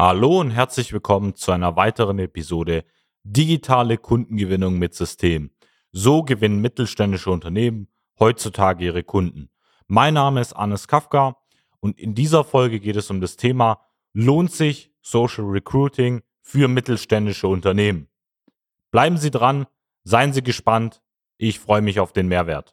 Hallo und herzlich willkommen zu einer weiteren Episode Digitale Kundengewinnung mit System. So gewinnen mittelständische Unternehmen heutzutage ihre Kunden. Mein Name ist Anis Kafka und in dieser Folge geht es um das Thema Lohnt sich Social Recruiting für mittelständische Unternehmen? Bleiben Sie dran, seien Sie gespannt, ich freue mich auf den Mehrwert.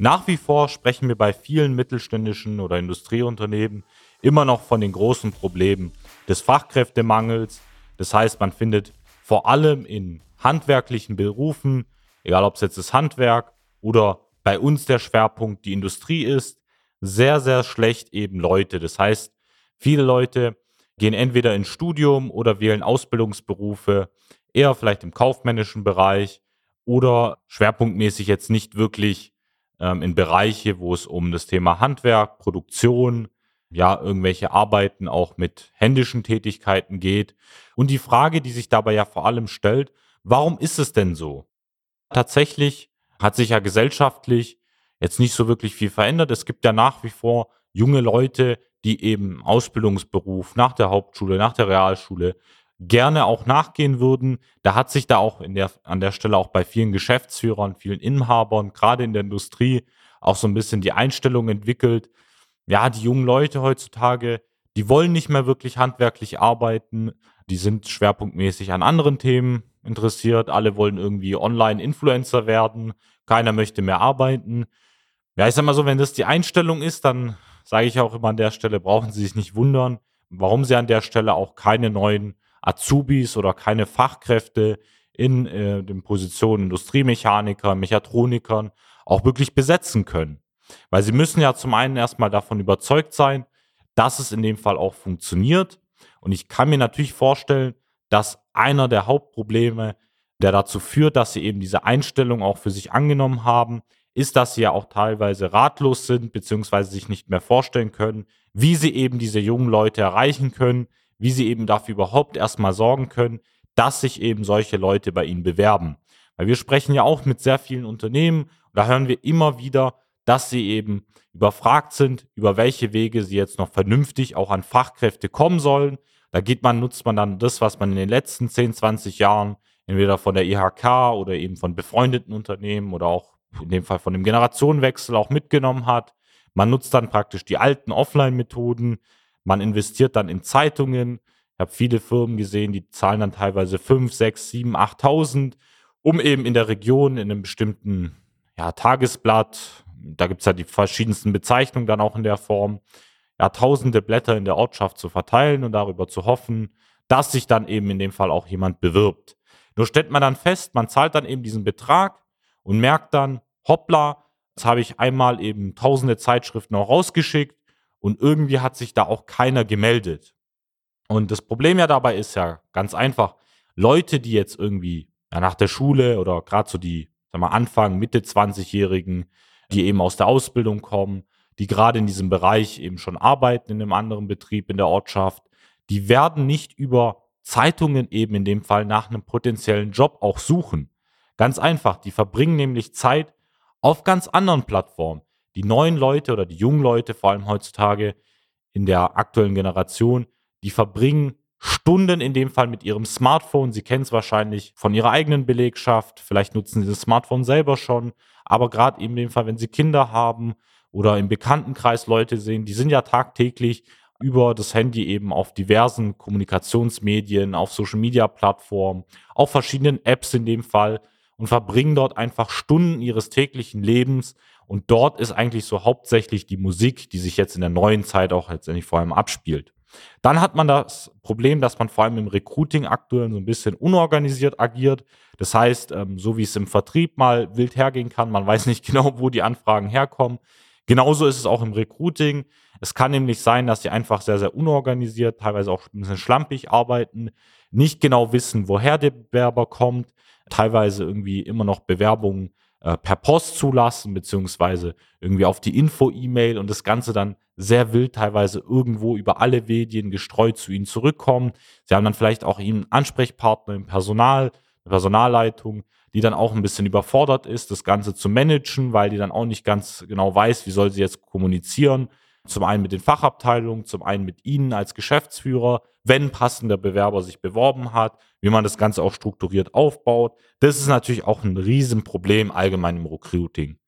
Nach wie vor sprechen wir bei vielen mittelständischen oder Industrieunternehmen immer noch von den großen Problemen des Fachkräftemangels. Das heißt, man findet vor allem in handwerklichen Berufen, egal ob es jetzt das Handwerk oder bei uns der Schwerpunkt die Industrie ist, sehr, sehr schlecht eben Leute. Das heißt, viele Leute gehen entweder ins Studium oder wählen Ausbildungsberufe, eher vielleicht im kaufmännischen Bereich oder schwerpunktmäßig jetzt nicht wirklich ähm, in Bereiche, wo es um das Thema Handwerk, Produktion, ja, irgendwelche Arbeiten auch mit händischen Tätigkeiten geht. Und die Frage, die sich dabei ja vor allem stellt, warum ist es denn so? Tatsächlich hat sich ja gesellschaftlich jetzt nicht so wirklich viel verändert. Es gibt ja nach wie vor junge Leute, die eben Ausbildungsberuf nach der Hauptschule, nach der Realschule gerne auch nachgehen würden. Da hat sich da auch in der, an der Stelle auch bei vielen Geschäftsführern, vielen Inhabern, gerade in der Industrie, auch so ein bisschen die Einstellung entwickelt. Ja, die jungen Leute heutzutage, die wollen nicht mehr wirklich handwerklich arbeiten. Die sind schwerpunktmäßig an anderen Themen interessiert. Alle wollen irgendwie Online-Influencer werden. Keiner möchte mehr arbeiten. Ja, ich sag mal so, wenn das die Einstellung ist, dann sage ich auch immer an der Stelle, brauchen Sie sich nicht wundern, warum Sie an der Stelle auch keine neuen Azubis oder keine Fachkräfte in äh, den Positionen Industriemechaniker, Mechatronikern auch wirklich besetzen können. Weil sie müssen ja zum einen erstmal davon überzeugt sein, dass es in dem Fall auch funktioniert. Und ich kann mir natürlich vorstellen, dass einer der Hauptprobleme, der dazu führt, dass sie eben diese Einstellung auch für sich angenommen haben, ist, dass sie ja auch teilweise ratlos sind, beziehungsweise sich nicht mehr vorstellen können, wie sie eben diese jungen Leute erreichen können, wie sie eben dafür überhaupt erstmal sorgen können, dass sich eben solche Leute bei ihnen bewerben. Weil wir sprechen ja auch mit sehr vielen Unternehmen und da hören wir immer wieder, dass sie eben überfragt sind, über welche Wege sie jetzt noch vernünftig auch an Fachkräfte kommen sollen. Da geht man, nutzt man dann das, was man in den letzten 10, 20 Jahren entweder von der IHK oder eben von befreundeten Unternehmen oder auch in dem Fall von dem Generationenwechsel auch mitgenommen hat. Man nutzt dann praktisch die alten Offline-Methoden, man investiert dann in Zeitungen. Ich habe viele Firmen gesehen, die zahlen dann teilweise 5, 6, 7, 8.000, um eben in der Region in einem bestimmten ja, Tagesblatt, da gibt es ja die verschiedensten Bezeichnungen dann auch in der Form, ja, tausende Blätter in der Ortschaft zu verteilen und darüber zu hoffen, dass sich dann eben in dem Fall auch jemand bewirbt. Nur stellt man dann fest, man zahlt dann eben diesen Betrag und merkt dann, hoppla, jetzt habe ich einmal eben tausende Zeitschriften auch rausgeschickt und irgendwie hat sich da auch keiner gemeldet. Und das Problem ja dabei ist ja ganz einfach, Leute, die jetzt irgendwie ja, nach der Schule oder gerade so die, sag mal, Anfang, Mitte 20-Jährigen, die eben aus der Ausbildung kommen, die gerade in diesem Bereich eben schon arbeiten in einem anderen Betrieb in der Ortschaft, die werden nicht über Zeitungen eben in dem Fall nach einem potenziellen Job auch suchen. Ganz einfach, die verbringen nämlich Zeit auf ganz anderen Plattformen die neuen Leute oder die jungen Leute, vor allem heutzutage in der aktuellen Generation, die verbringen Stunden in dem Fall mit ihrem Smartphone. Sie kennen es wahrscheinlich von ihrer eigenen Belegschaft. Vielleicht nutzen sie das Smartphone selber schon. Aber gerade in dem Fall, wenn sie Kinder haben oder im Bekanntenkreis Leute sehen, die sind ja tagtäglich über das Handy eben auf diversen Kommunikationsmedien, auf Social-Media-Plattformen, auf verschiedenen Apps in dem Fall und verbringen dort einfach Stunden ihres täglichen Lebens. Und dort ist eigentlich so hauptsächlich die Musik, die sich jetzt in der neuen Zeit auch letztendlich vor allem abspielt. Dann hat man das Problem, dass man vor allem im Recruiting aktuell so ein bisschen unorganisiert agiert. Das heißt, ähm, so wie es im Vertrieb mal wild hergehen kann, man weiß nicht genau, wo die Anfragen herkommen. Genauso ist es auch im Recruiting. Es kann nämlich sein, dass sie einfach sehr, sehr unorganisiert, teilweise auch ein bisschen schlampig arbeiten, nicht genau wissen, woher der Bewerber kommt, teilweise irgendwie immer noch Bewerbungen äh, per Post zulassen, beziehungsweise irgendwie auf die Info-E-Mail und das Ganze dann sehr wild teilweise irgendwo über alle Medien gestreut zu ihnen zurückkommen. Sie haben dann vielleicht auch einen Ansprechpartner im Personal, eine Personalleitung, die dann auch ein bisschen überfordert ist, das Ganze zu managen, weil die dann auch nicht ganz genau weiß, wie soll sie jetzt kommunizieren. Zum einen mit den Fachabteilungen, zum einen mit Ihnen als Geschäftsführer, wenn passender Bewerber sich beworben hat, wie man das Ganze auch strukturiert aufbaut. Das ist natürlich auch ein Riesenproblem allgemein im Recruiting.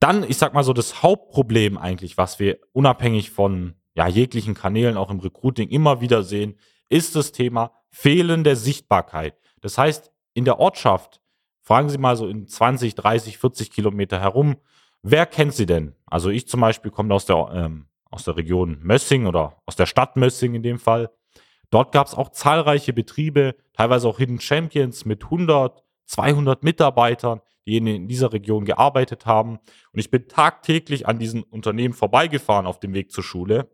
Dann, ich sag mal so, das Hauptproblem eigentlich, was wir unabhängig von ja, jeglichen Kanälen auch im Recruiting immer wieder sehen, ist das Thema fehlende Sichtbarkeit. Das heißt, in der Ortschaft, fragen Sie mal so in 20, 30, 40 Kilometer herum, wer kennt Sie denn? Also ich zum Beispiel komme aus der, ähm, aus der Region Mössing oder aus der Stadt Mössing in dem Fall. Dort gab es auch zahlreiche Betriebe, teilweise auch Hidden Champions mit 100, 200 Mitarbeitern, die in dieser Region gearbeitet haben. Und ich bin tagtäglich an diesen Unternehmen vorbeigefahren auf dem Weg zur Schule.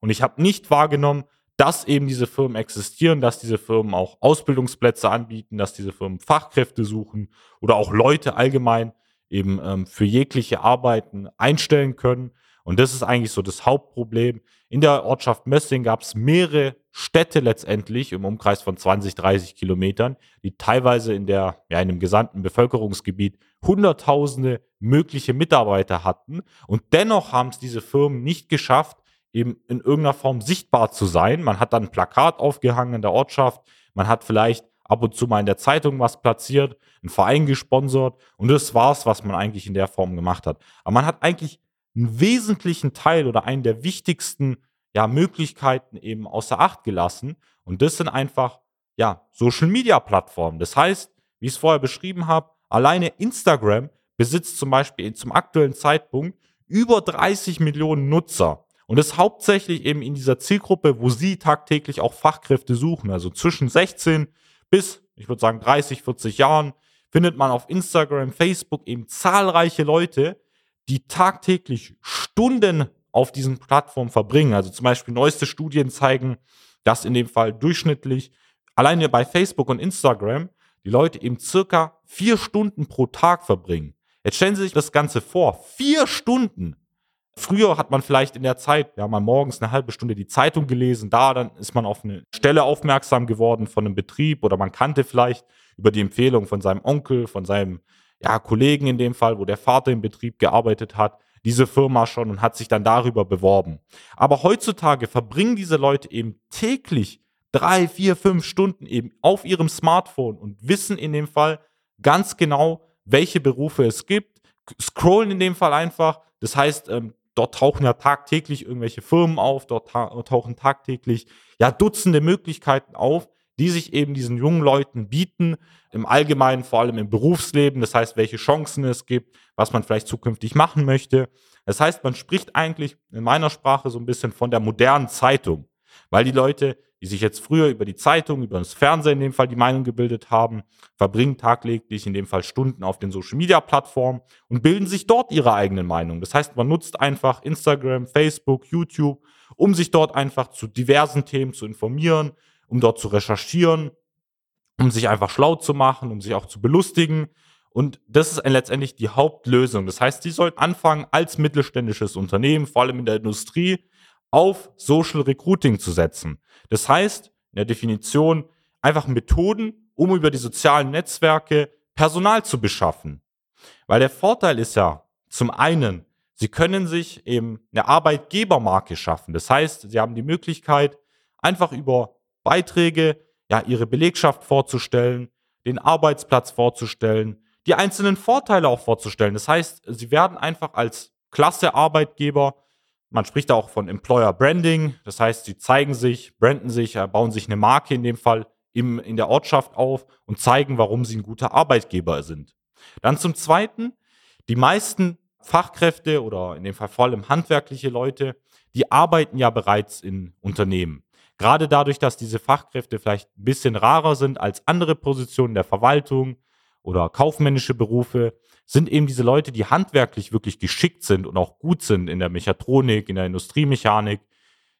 Und ich habe nicht wahrgenommen, dass eben diese Firmen existieren, dass diese Firmen auch Ausbildungsplätze anbieten, dass diese Firmen Fachkräfte suchen oder auch Leute allgemein eben ähm, für jegliche Arbeiten einstellen können. Und das ist eigentlich so das Hauptproblem. In der Ortschaft Mössing gab es mehrere Städte letztendlich im Umkreis von 20, 30 Kilometern, die teilweise in der, ja, in dem gesamten Bevölkerungsgebiet Hunderttausende mögliche Mitarbeiter hatten. Und dennoch haben es diese Firmen nicht geschafft, eben in irgendeiner Form sichtbar zu sein. Man hat dann ein Plakat aufgehangen in der Ortschaft, man hat vielleicht ab und zu mal in der Zeitung was platziert, einen Verein gesponsert und das war's, was man eigentlich in der Form gemacht hat. Aber man hat eigentlich einen wesentlichen Teil oder einen der wichtigsten ja, Möglichkeiten eben außer Acht gelassen. Und das sind einfach ja, Social Media Plattformen. Das heißt, wie ich es vorher beschrieben habe, alleine Instagram besitzt zum Beispiel zum aktuellen Zeitpunkt über 30 Millionen Nutzer. Und das hauptsächlich eben in dieser Zielgruppe, wo sie tagtäglich auch Fachkräfte suchen. Also zwischen 16 bis, ich würde sagen, 30, 40 Jahren findet man auf Instagram, Facebook eben zahlreiche Leute, die tagtäglich Stunden auf diesen Plattformen verbringen. Also zum Beispiel neueste Studien zeigen, dass in dem Fall durchschnittlich alleine bei Facebook und Instagram die Leute eben circa vier Stunden pro Tag verbringen. Jetzt stellen Sie sich das Ganze vor. Vier Stunden. Früher hat man vielleicht in der Zeit, ja, mal morgens eine halbe Stunde die Zeitung gelesen, da dann ist man auf eine Stelle aufmerksam geworden von einem Betrieb oder man kannte vielleicht über die Empfehlung von seinem Onkel, von seinem ja, Kollegen in dem Fall, wo der Vater im Betrieb gearbeitet hat, diese Firma schon und hat sich dann darüber beworben. Aber heutzutage verbringen diese Leute eben täglich drei, vier, fünf Stunden eben auf ihrem Smartphone und wissen in dem Fall ganz genau, welche Berufe es gibt, scrollen in dem Fall einfach. Das heißt, ähm, dort tauchen ja tagtäglich irgendwelche Firmen auf, dort tauchen tagtäglich ja Dutzende Möglichkeiten auf, die sich eben diesen jungen Leuten bieten, im Allgemeinen, vor allem im Berufsleben, das heißt, welche Chancen es gibt, was man vielleicht zukünftig machen möchte. Das heißt, man spricht eigentlich in meiner Sprache so ein bisschen von der modernen Zeitung, weil die Leute, die sich jetzt früher über die Zeitung, über das Fernsehen in dem Fall die Meinung gebildet haben, verbringen tagtäglich in dem Fall Stunden auf den Social Media Plattformen und bilden sich dort ihre eigenen Meinungen. Das heißt, man nutzt einfach Instagram, Facebook, YouTube, um sich dort einfach zu diversen Themen zu informieren, um dort zu recherchieren, um sich einfach schlau zu machen, um sich auch zu belustigen. Und das ist letztendlich die Hauptlösung. Das heißt, Sie sollten anfangen, als mittelständisches Unternehmen, vor allem in der Industrie, auf Social Recruiting zu setzen. Das heißt, in der Definition einfach Methoden, um über die sozialen Netzwerke Personal zu beschaffen. Weil der Vorteil ist ja zum einen, Sie können sich eben eine Arbeitgebermarke schaffen. Das heißt, Sie haben die Möglichkeit, einfach über Beiträge, ja, ihre Belegschaft vorzustellen, den Arbeitsplatz vorzustellen, die einzelnen Vorteile auch vorzustellen. Das heißt, sie werden einfach als klasse Arbeitgeber, man spricht auch von Employer Branding, das heißt, sie zeigen sich, branden sich, bauen sich eine Marke in dem Fall im, in der Ortschaft auf und zeigen, warum sie ein guter Arbeitgeber sind. Dann zum Zweiten, die meisten Fachkräfte oder in dem Fall vor allem handwerkliche Leute, die arbeiten ja bereits in Unternehmen. Gerade dadurch, dass diese Fachkräfte vielleicht ein bisschen rarer sind als andere Positionen der Verwaltung oder kaufmännische Berufe, sind eben diese Leute, die handwerklich wirklich geschickt sind und auch gut sind in der Mechatronik, in der Industriemechanik,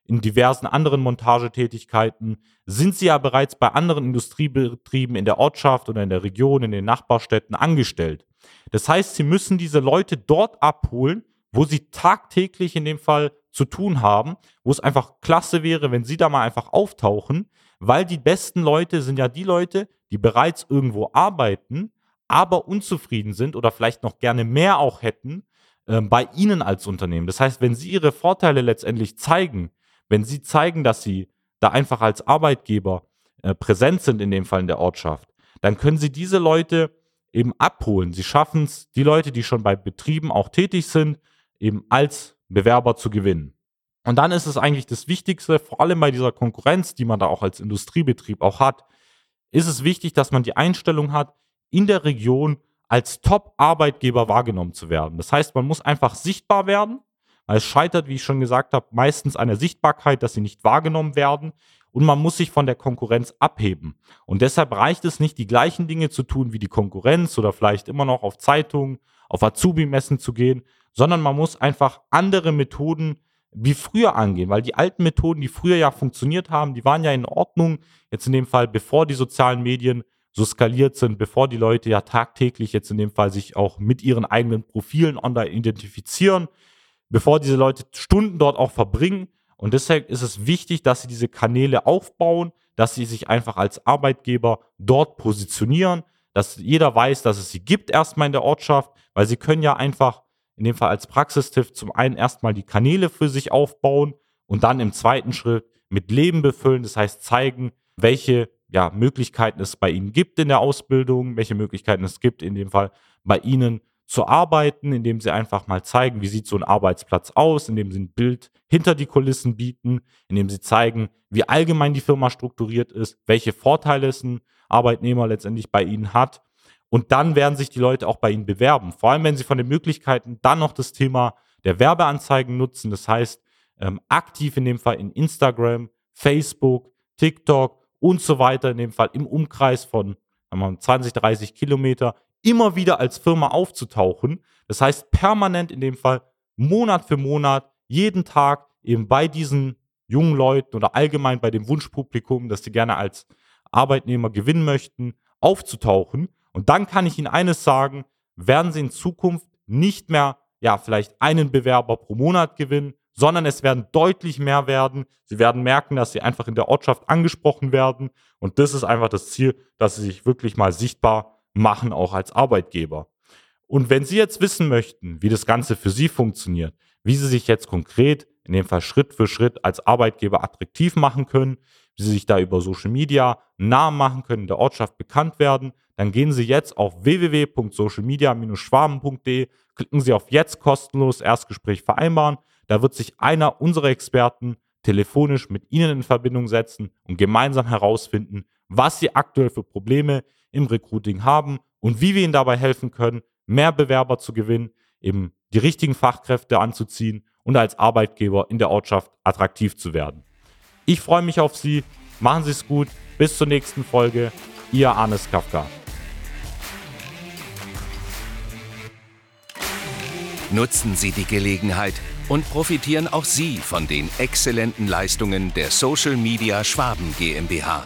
in diversen anderen Montagetätigkeiten, sind sie ja bereits bei anderen Industriebetrieben in der Ortschaft oder in der Region, in den Nachbarstädten angestellt. Das heißt, sie müssen diese Leute dort abholen, wo sie tagtäglich in dem Fall zu tun haben, wo es einfach klasse wäre, wenn sie da mal einfach auftauchen, weil die besten Leute sind ja die Leute, die bereits irgendwo arbeiten, aber unzufrieden sind oder vielleicht noch gerne mehr auch hätten äh, bei Ihnen als Unternehmen. Das heißt, wenn Sie Ihre Vorteile letztendlich zeigen, wenn Sie zeigen, dass Sie da einfach als Arbeitgeber äh, präsent sind, in dem Fall in der Ortschaft, dann können Sie diese Leute eben abholen. Sie schaffen es, die Leute, die schon bei Betrieben auch tätig sind, eben als Bewerber zu gewinnen. Und dann ist es eigentlich das Wichtigste, vor allem bei dieser Konkurrenz, die man da auch als Industriebetrieb auch hat, ist es wichtig, dass man die Einstellung hat, in der Region als Top-Arbeitgeber wahrgenommen zu werden. Das heißt, man muss einfach sichtbar werden, weil es scheitert, wie ich schon gesagt habe, meistens an der Sichtbarkeit, dass sie nicht wahrgenommen werden und man muss sich von der Konkurrenz abheben. Und deshalb reicht es nicht, die gleichen Dinge zu tun wie die Konkurrenz oder vielleicht immer noch auf Zeitungen, auf Azubi-Messen zu gehen, sondern man muss einfach andere Methoden wie früher angehen, weil die alten Methoden, die früher ja funktioniert haben, die waren ja in Ordnung. Jetzt in dem Fall, bevor die sozialen Medien so skaliert sind, bevor die Leute ja tagtäglich jetzt in dem Fall sich auch mit ihren eigenen Profilen online identifizieren, bevor diese Leute Stunden dort auch verbringen. Und deshalb ist es wichtig, dass sie diese Kanäle aufbauen, dass sie sich einfach als Arbeitgeber dort positionieren, dass jeder weiß, dass es sie gibt erstmal in der Ortschaft, weil sie können ja einfach in dem Fall als Praxistipp zum einen erstmal die Kanäle für sich aufbauen und dann im zweiten Schritt mit Leben befüllen, das heißt zeigen, welche ja, Möglichkeiten es bei Ihnen gibt in der Ausbildung, welche Möglichkeiten es gibt in dem Fall bei Ihnen zu arbeiten, indem Sie einfach mal zeigen, wie sieht so ein Arbeitsplatz aus, indem Sie ein Bild hinter die Kulissen bieten, indem Sie zeigen, wie allgemein die Firma strukturiert ist, welche Vorteile es ein Arbeitnehmer letztendlich bei Ihnen hat. Und dann werden sich die Leute auch bei Ihnen bewerben. Vor allem, wenn Sie von den Möglichkeiten dann noch das Thema der Werbeanzeigen nutzen. Das heißt, ähm, aktiv in dem Fall in Instagram, Facebook, TikTok und so weiter, in dem Fall im Umkreis von 20, 30 Kilometer, immer wieder als Firma aufzutauchen. Das heißt, permanent in dem Fall Monat für Monat, jeden Tag eben bei diesen jungen Leuten oder allgemein bei dem Wunschpublikum, das sie gerne als Arbeitnehmer gewinnen möchten, aufzutauchen. Und dann kann ich Ihnen eines sagen, werden Sie in Zukunft nicht mehr, ja, vielleicht einen Bewerber pro Monat gewinnen, sondern es werden deutlich mehr werden. Sie werden merken, dass sie einfach in der Ortschaft angesprochen werden. Und das ist einfach das Ziel, dass sie sich wirklich mal sichtbar machen, auch als Arbeitgeber. Und wenn Sie jetzt wissen möchten, wie das Ganze für Sie funktioniert, wie Sie sich jetzt konkret, in dem Fall Schritt für Schritt als Arbeitgeber attraktiv machen können, Sie sich da über Social Media Namen machen können, in der Ortschaft bekannt werden, dann gehen Sie jetzt auf www.socialmedia-schwaben.de, klicken Sie auf jetzt kostenlos Erstgespräch vereinbaren. Da wird sich einer unserer Experten telefonisch mit Ihnen in Verbindung setzen und gemeinsam herausfinden, was Sie aktuell für Probleme im Recruiting haben und wie wir Ihnen dabei helfen können, mehr Bewerber zu gewinnen, eben die richtigen Fachkräfte anzuziehen und als Arbeitgeber in der Ortschaft attraktiv zu werden. Ich freue mich auf Sie. Machen Sie es gut. Bis zur nächsten Folge. Ihr Arnes Kafka. Nutzen Sie die Gelegenheit und profitieren auch Sie von den exzellenten Leistungen der Social Media Schwaben GmbH.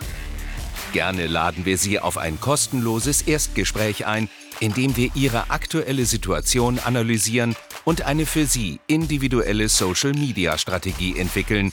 Gerne laden wir Sie auf ein kostenloses Erstgespräch ein, in dem wir Ihre aktuelle Situation analysieren und eine für Sie individuelle Social Media Strategie entwickeln,